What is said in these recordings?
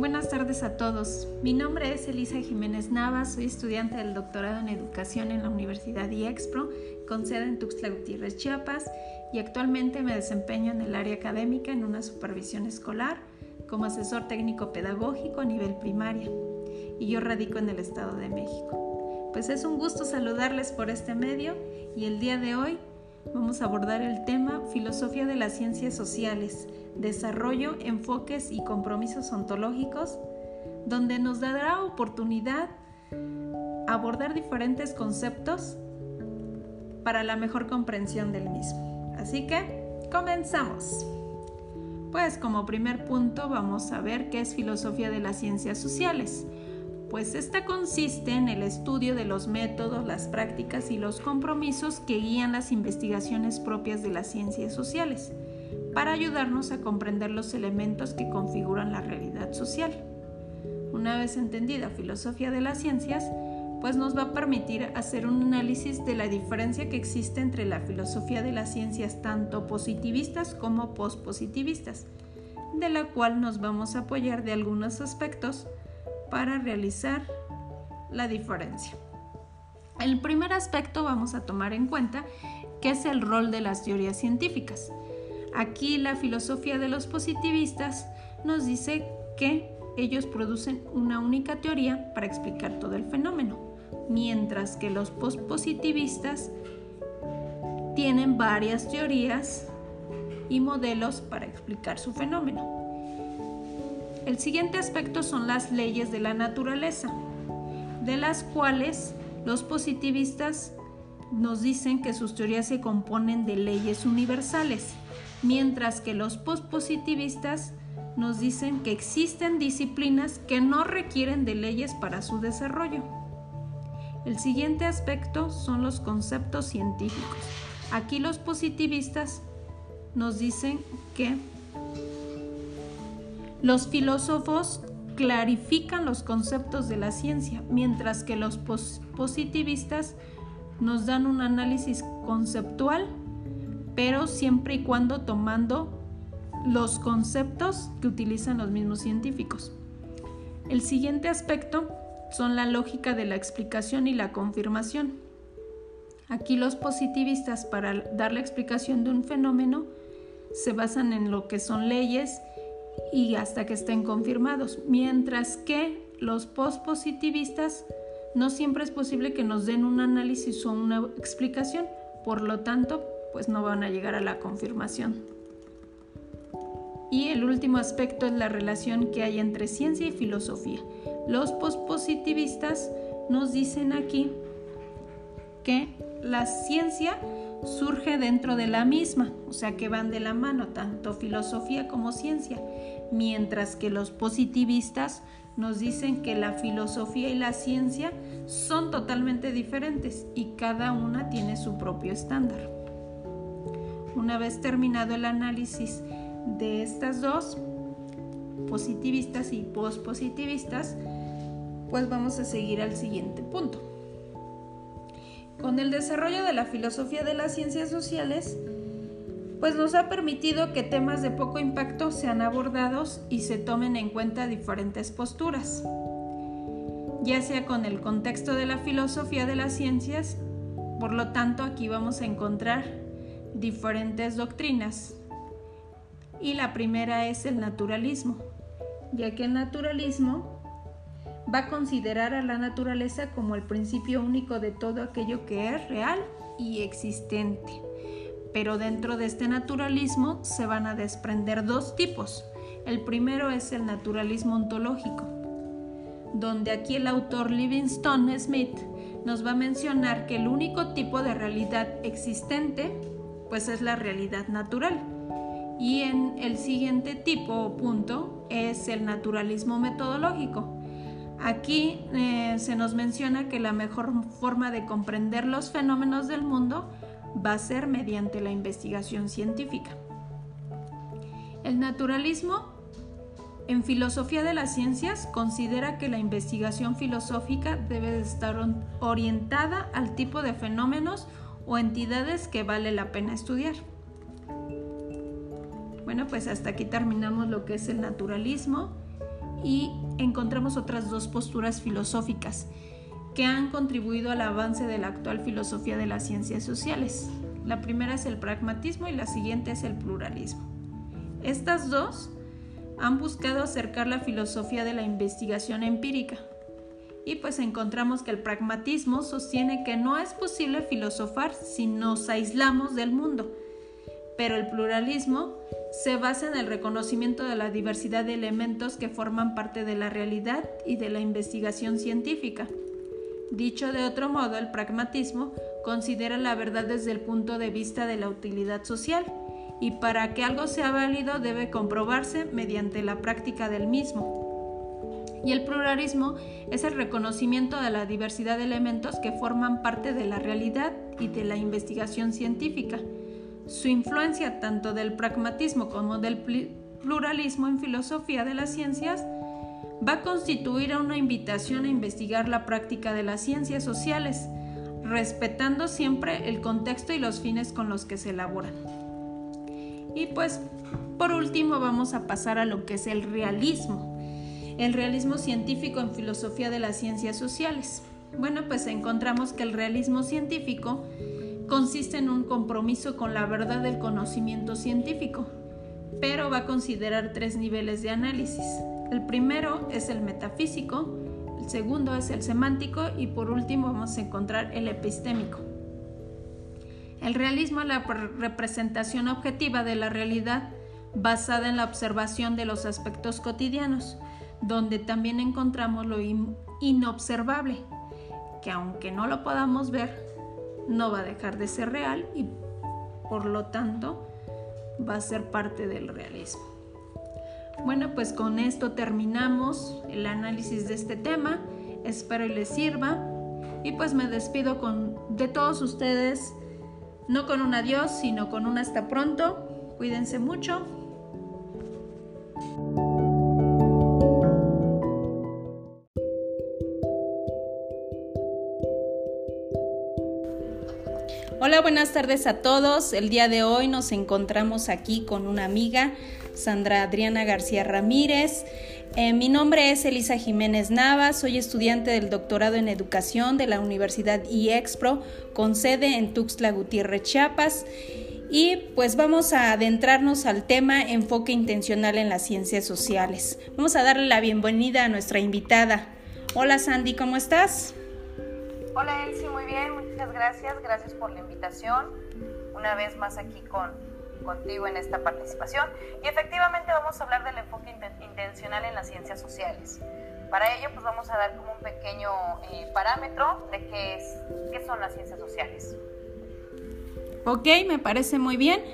Buenas tardes a todos. Mi nombre es Elisa Jiménez Navas, soy estudiante del doctorado en educación en la Universidad IEXPRO, con sede en Tuxtla Gutiérrez, Chiapas, y actualmente me desempeño en el área académica en una supervisión escolar como asesor técnico pedagógico a nivel primaria, y yo radico en el Estado de México. Pues es un gusto saludarles por este medio y el día de hoy vamos a abordar el tema Filosofía de las Ciencias Sociales, Desarrollo, Enfoques y Compromisos Ontológicos, donde nos dará oportunidad abordar diferentes conceptos para la mejor comprensión del mismo. Así que, comenzamos. Pues como primer punto vamos a ver qué es filosofía de las ciencias sociales pues esta consiste en el estudio de los métodos, las prácticas y los compromisos que guían las investigaciones propias de las ciencias sociales, para ayudarnos a comprender los elementos que configuran la realidad social. Una vez entendida filosofía de las ciencias, pues nos va a permitir hacer un análisis de la diferencia que existe entre la filosofía de las ciencias tanto positivistas como pospositivistas, de la cual nos vamos a apoyar de algunos aspectos para realizar la diferencia. El primer aspecto vamos a tomar en cuenta que es el rol de las teorías científicas. Aquí la filosofía de los positivistas nos dice que ellos producen una única teoría para explicar todo el fenómeno, mientras que los pospositivistas tienen varias teorías y modelos para explicar su fenómeno. El siguiente aspecto son las leyes de la naturaleza, de las cuales los positivistas nos dicen que sus teorías se componen de leyes universales, mientras que los pospositivistas nos dicen que existen disciplinas que no requieren de leyes para su desarrollo. El siguiente aspecto son los conceptos científicos. Aquí los positivistas nos dicen que los filósofos clarifican los conceptos de la ciencia, mientras que los positivistas nos dan un análisis conceptual, pero siempre y cuando tomando los conceptos que utilizan los mismos científicos. El siguiente aspecto son la lógica de la explicación y la confirmación. Aquí los positivistas para dar la explicación de un fenómeno se basan en lo que son leyes y hasta que estén confirmados, mientras que los postpositivistas no siempre es posible que nos den un análisis o una explicación, por lo tanto, pues no van a llegar a la confirmación. Y el último aspecto es la relación que hay entre ciencia y filosofía. Los postpositivistas nos dicen aquí que la ciencia surge dentro de la misma, o sea que van de la mano tanto filosofía como ciencia, mientras que los positivistas nos dicen que la filosofía y la ciencia son totalmente diferentes y cada una tiene su propio estándar. Una vez terminado el análisis de estas dos, positivistas y pospositivistas, pues vamos a seguir al siguiente punto. Con el desarrollo de la filosofía de las ciencias sociales, pues nos ha permitido que temas de poco impacto sean abordados y se tomen en cuenta diferentes posturas, ya sea con el contexto de la filosofía de las ciencias, por lo tanto aquí vamos a encontrar diferentes doctrinas. Y la primera es el naturalismo, ya que el naturalismo va a considerar a la naturaleza como el principio único de todo aquello que es real y existente. Pero dentro de este naturalismo se van a desprender dos tipos. El primero es el naturalismo ontológico, donde aquí el autor Livingstone Smith nos va a mencionar que el único tipo de realidad existente pues es la realidad natural. Y en el siguiente tipo o punto es el naturalismo metodológico, Aquí eh, se nos menciona que la mejor forma de comprender los fenómenos del mundo va a ser mediante la investigación científica. El naturalismo en filosofía de las ciencias considera que la investigación filosófica debe estar orientada al tipo de fenómenos o entidades que vale la pena estudiar. Bueno, pues hasta aquí terminamos lo que es el naturalismo y encontramos otras dos posturas filosóficas que han contribuido al avance de la actual filosofía de las ciencias sociales. La primera es el pragmatismo y la siguiente es el pluralismo. Estas dos han buscado acercar la filosofía de la investigación empírica. Y pues encontramos que el pragmatismo sostiene que no es posible filosofar si nos aislamos del mundo, pero el pluralismo se basa en el reconocimiento de la diversidad de elementos que forman parte de la realidad y de la investigación científica. Dicho de otro modo, el pragmatismo considera la verdad desde el punto de vista de la utilidad social y para que algo sea válido debe comprobarse mediante la práctica del mismo. Y el pluralismo es el reconocimiento de la diversidad de elementos que forman parte de la realidad y de la investigación científica. Su influencia tanto del pragmatismo como del pluralismo en filosofía de las ciencias va a constituir una invitación a investigar la práctica de las ciencias sociales, respetando siempre el contexto y los fines con los que se elaboran. Y pues por último vamos a pasar a lo que es el realismo, el realismo científico en filosofía de las ciencias sociales. Bueno, pues encontramos que el realismo científico consiste en un compromiso con la verdad del conocimiento científico, pero va a considerar tres niveles de análisis. El primero es el metafísico, el segundo es el semántico y por último vamos a encontrar el epistémico. El realismo es la representación objetiva de la realidad basada en la observación de los aspectos cotidianos, donde también encontramos lo inobservable, que aunque no lo podamos ver, no va a dejar de ser real y por lo tanto va a ser parte del realismo. Bueno, pues con esto terminamos el análisis de este tema. Espero y les sirva. Y pues me despido con, de todos ustedes no con un adiós, sino con un hasta pronto. Cuídense mucho. Buenas tardes a todos. El día de hoy nos encontramos aquí con una amiga, Sandra Adriana García Ramírez. Eh, mi nombre es Elisa Jiménez Nava, soy estudiante del doctorado en educación de la Universidad IEXPRO con sede en Tuxtla Gutiérrez, Chiapas. Y pues vamos a adentrarnos al tema enfoque intencional en las ciencias sociales. Vamos a darle la bienvenida a nuestra invitada. Hola Sandy, ¿cómo estás? Hola Elsie, muy bien, muchas gracias. Gracias por la invitación. Una vez más aquí con, contigo en esta participación y efectivamente vamos a hablar del enfoque intencional en las ciencias sociales. Para ello, pues vamos a dar como un pequeño eh, parámetro de qué, son las ciencias sociales. Ok, me parece muy bien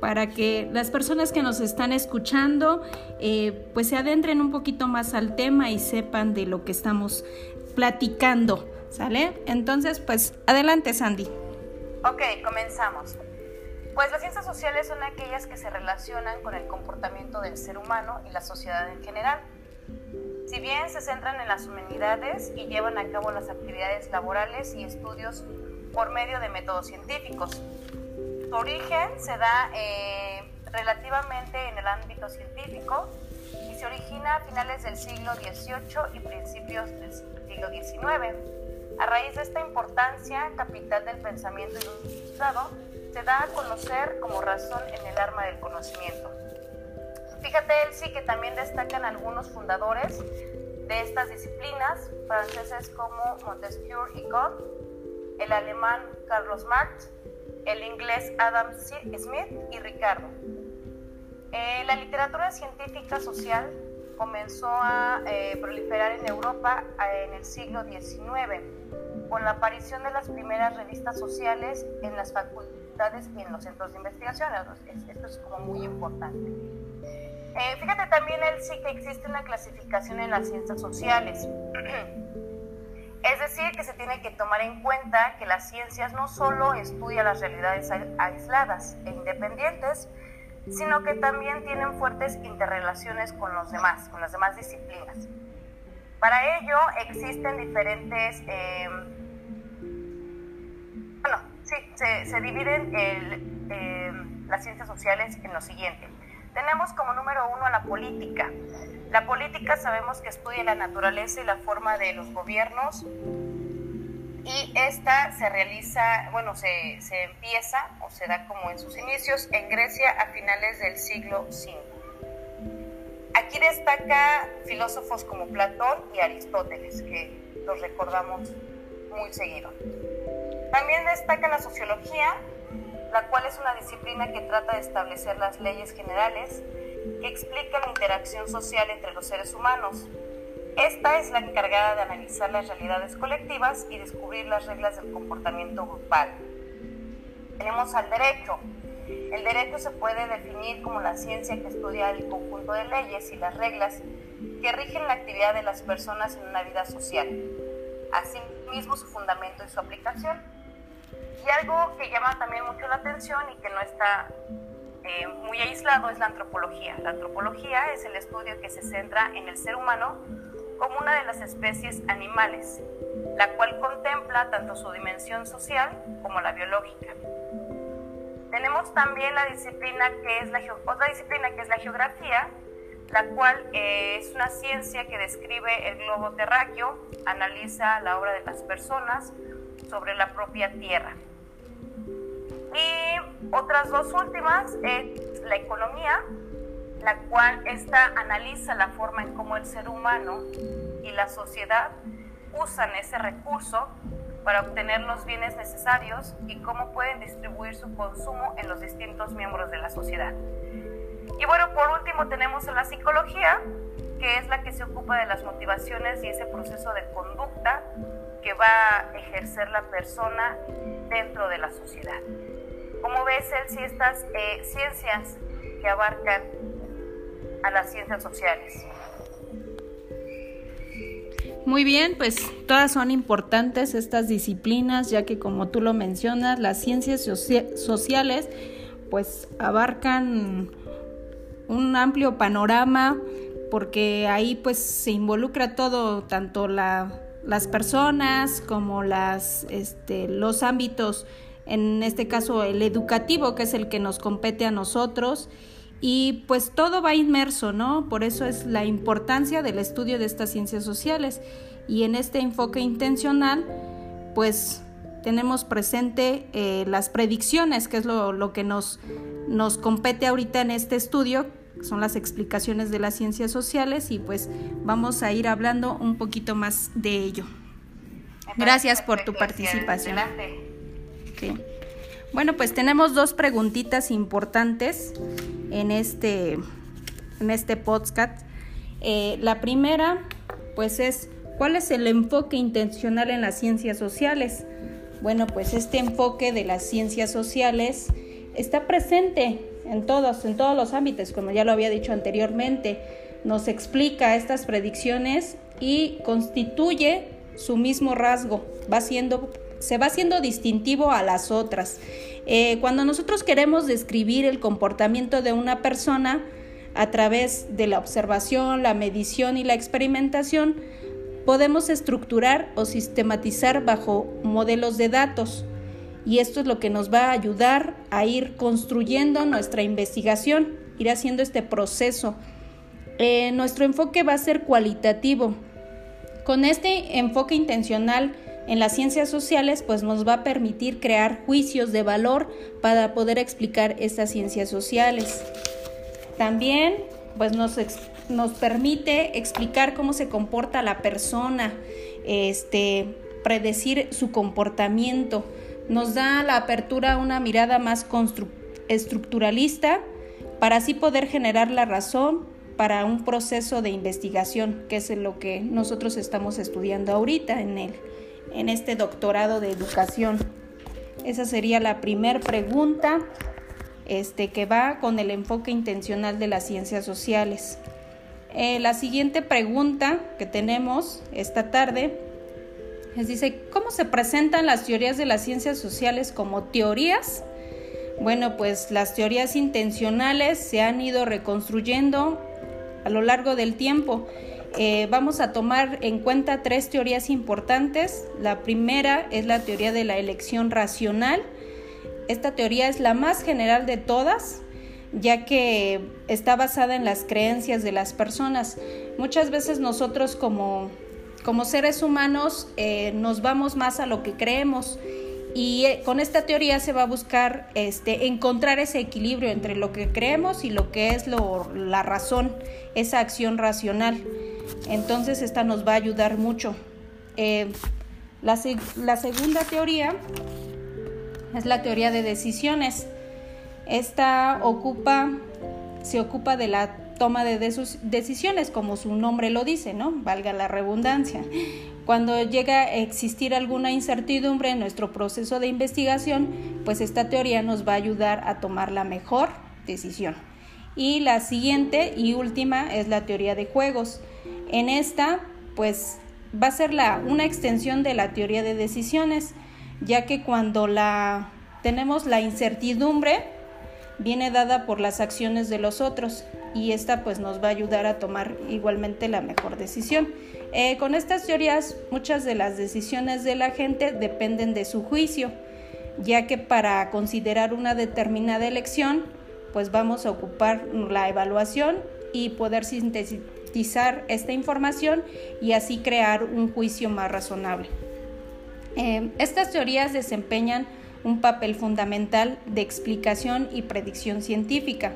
para que las personas que nos están escuchando eh, pues se adentren un poquito más al tema y sepan de lo que estamos platicando, ¿sale? Entonces, pues adelante Sandy. Ok, comenzamos. Pues las ciencias sociales son aquellas que se relacionan con el comportamiento del ser humano y la sociedad en general. Si bien se centran en las humanidades y llevan a cabo las actividades laborales y estudios por medio de métodos científicos. Su origen se da eh, relativamente en el ámbito científico y se origina a finales del siglo XVIII y principios del siglo XIX. A raíz de esta importancia capital del pensamiento ilustrado, se da a conocer como razón en el arma del conocimiento. Fíjate, sí que también destacan algunos fundadores de estas disciplinas, franceses como Montesquieu y Comte, el alemán Carlos Marx, el inglés Adam Smith y Ricardo. Eh, la literatura científica social comenzó a eh, proliferar en Europa eh, en el siglo XIX, con la aparición de las primeras revistas sociales en las facultades y en los centros de investigación. Esto es como muy importante. Eh, fíjate también, él sí que existe una clasificación en las ciencias sociales. Es decir, que se tiene que tomar en cuenta que las ciencias no solo estudian las realidades aisladas e independientes, sino que también tienen fuertes interrelaciones con los demás, con las demás disciplinas. Para ello existen diferentes eh, Sí, se, dividen las ciencias sociales en lo siguiente. Tenemos como número uno a la política. La política sabemos que estudia la naturaleza y la forma de los gobiernos y esta se realiza, bueno, se, se empieza o se da como en sus inicios en Grecia a finales del siglo V. Aquí destaca filósofos como Platón y Aristóteles, que los recordamos muy seguido. También destaca la sociología, la cual es una disciplina que trata de establecer las leyes generales que explican la interacción social entre los seres humanos. Esta es la encargada de analizar las realidades colectivas y descubrir las reglas del comportamiento grupal. Tenemos al derecho. El derecho se puede definir como la ciencia que estudia el conjunto de leyes y las reglas que rigen la actividad de las personas en una vida social, asimismo su fundamento y su aplicación. Y algo que llama también mucho la atención y que no está eh, muy aislado es la antropología. La antropología es el estudio que se centra en el ser humano como una de las especies animales, la cual contempla tanto su dimensión social como la biológica. Tenemos también la disciplina que es la otra disciplina que es la geografía, la cual eh, es una ciencia que describe el globo terráqueo, analiza la obra de las personas sobre la propia Tierra. Y otras dos últimas es la economía, la cual esta analiza la forma en cómo el ser humano y la sociedad usan ese recurso para obtener los bienes necesarios y cómo pueden distribuir su consumo en los distintos miembros de la sociedad. Y bueno, por último tenemos la psicología, que es la que se ocupa de las motivaciones y ese proceso de conducta que va a ejercer la persona dentro de la sociedad. ¿Cómo ves, si estas eh, ciencias que abarcan a las ciencias sociales? Muy bien, pues todas son importantes estas disciplinas, ya que como tú lo mencionas, las ciencias sociales pues abarcan un amplio panorama porque ahí pues se involucra todo, tanto la, las personas como las, este, los ámbitos en este caso el educativo, que es el que nos compete a nosotros. Y pues todo va inmerso, ¿no? Por eso es la importancia del estudio de estas ciencias sociales. Y en este enfoque intencional, pues tenemos presente eh, las predicciones, que es lo, lo que nos, nos compete ahorita en este estudio, son las explicaciones de las ciencias sociales y pues vamos a ir hablando un poquito más de ello. Gracias por tu participación. Bueno, pues tenemos dos preguntitas importantes en este, en este podcast. Eh, la primera, pues es, ¿cuál es el enfoque intencional en las ciencias sociales? Bueno, pues este enfoque de las ciencias sociales está presente en todos, en todos los ámbitos, como ya lo había dicho anteriormente. Nos explica estas predicciones y constituye su mismo rasgo, va siendo se va haciendo distintivo a las otras. Eh, cuando nosotros queremos describir el comportamiento de una persona a través de la observación, la medición y la experimentación, podemos estructurar o sistematizar bajo modelos de datos. Y esto es lo que nos va a ayudar a ir construyendo nuestra investigación, ir haciendo este proceso. Eh, nuestro enfoque va a ser cualitativo. Con este enfoque intencional, en las ciencias sociales pues nos va a permitir crear juicios de valor para poder explicar estas ciencias sociales. También pues nos, nos permite explicar cómo se comporta la persona, este, predecir su comportamiento. Nos da la apertura a una mirada más estructuralista para así poder generar la razón para un proceso de investigación, que es lo que nosotros estamos estudiando ahorita en él en este doctorado de educación? Esa sería la primera pregunta este, que va con el enfoque intencional de las ciencias sociales. Eh, la siguiente pregunta que tenemos esta tarde es, dice, ¿cómo se presentan las teorías de las ciencias sociales como teorías? Bueno, pues las teorías intencionales se han ido reconstruyendo a lo largo del tiempo eh, vamos a tomar en cuenta tres teorías importantes. La primera es la teoría de la elección racional. Esta teoría es la más general de todas, ya que está basada en las creencias de las personas. Muchas veces nosotros como, como seres humanos eh, nos vamos más a lo que creemos y eh, con esta teoría se va a buscar este, encontrar ese equilibrio entre lo que creemos y lo que es lo, la razón, esa acción racional. Entonces esta nos va a ayudar mucho. Eh, la, segunda teoría es la teoría de decisiones. Esta ocupa, se ocupa de la toma de decisiones, como su nombre lo dice, ¿no? Valga la redundancia. Cuando llega a existir alguna incertidumbre en nuestro proceso de investigación, pues esta teoría nos va a ayudar a tomar la mejor decisión. Y la siguiente y última es la teoría de juegos. En esta, pues va a ser la, una extensión de la teoría de decisiones, ya que cuando la tenemos la incertidumbre, viene dada por las acciones de los otros y esta pues nos va a ayudar a tomar igualmente la mejor decisión. Eh, con estas teorías muchas de las decisiones de la gente dependen de su juicio, ya que para considerar una determinada elección pues vamos a ocupar la evaluación y poder esta información y así crear un juicio más razonable. Eh, estas teorías desempeñan un papel fundamental de explicación y predicción científica.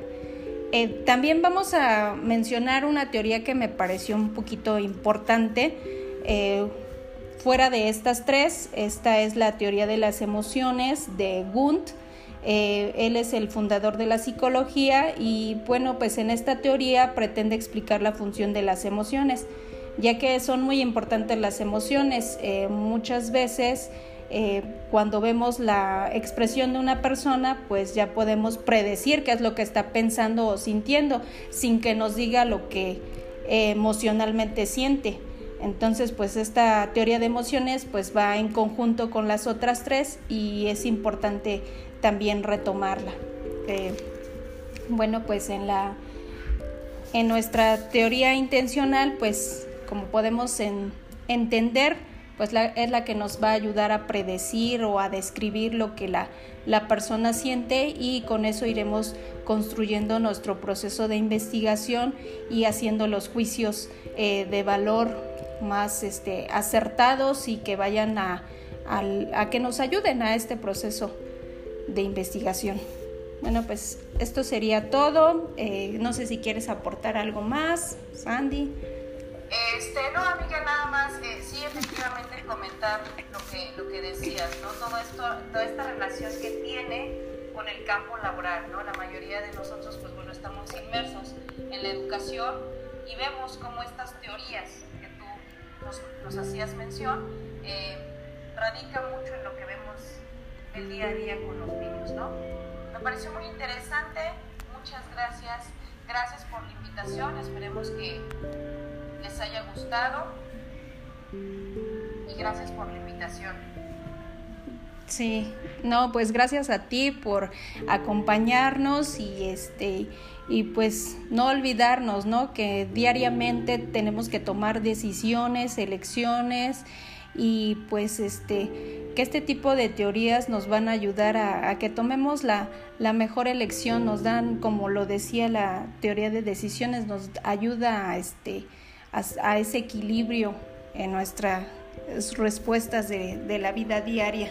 Eh, también vamos a mencionar una teoría que me pareció un poquito importante. Eh, fuera de estas tres, esta es la teoría de las emociones de Gunt. Eh, él es el fundador de la psicología y bueno, pues en esta teoría pretende explicar la función de las emociones, ya que son muy importantes las emociones. muchas veces eh, cuando vemos la expresión de una persona, pues ya podemos predecir qué es lo que está pensando o sintiendo, sin que nos diga lo que eh, emocionalmente siente. Entonces, pues esta teoría de emociones pues va en conjunto con las otras tres y es importante también retomarla. Eh, bueno, pues en la en nuestra teoría intencional, pues como podemos entender, pues es la que nos va a ayudar a predecir o a describir lo que la, la persona siente y con eso iremos construyendo nuestro proceso de investigación y haciendo los juicios eh, de valor más este, acertados y que vayan a, a, que nos ayuden a este proceso de investigación. Bueno, pues esto sería todo. Eh, no sé si quieres aportar algo más, Sandy. Este, no, amiga, nada más, eh, sí, efectivamente comentar lo que, lo que decías, ¿no? Todo esto, toda esta relación que tiene con el campo laboral, ¿no? La mayoría de nosotros, pues bueno, estamos inmersos en la educación y vemos cómo estas teorías que tú nos, hacías mención eh, radican mucho en lo que vemos el día a día con los niños, ¿no? Me pareció muy interesante, muchas gracias, gracias por la invitación, esperemos que les haya gustado y gracias por la invitación. Sí, no, pues gracias a ti por acompañarnos y este y pues no olvidarnos, ¿no? Que diariamente tenemos que tomar decisiones, elecciones y pues este que este tipo de teorías nos van a ayudar a, a, que tomemos la, la mejor elección, nos dan, como lo decía la teoría de decisiones, nos ayuda a este a, ese equilibrio en nuestras respuestas de, de la vida diaria.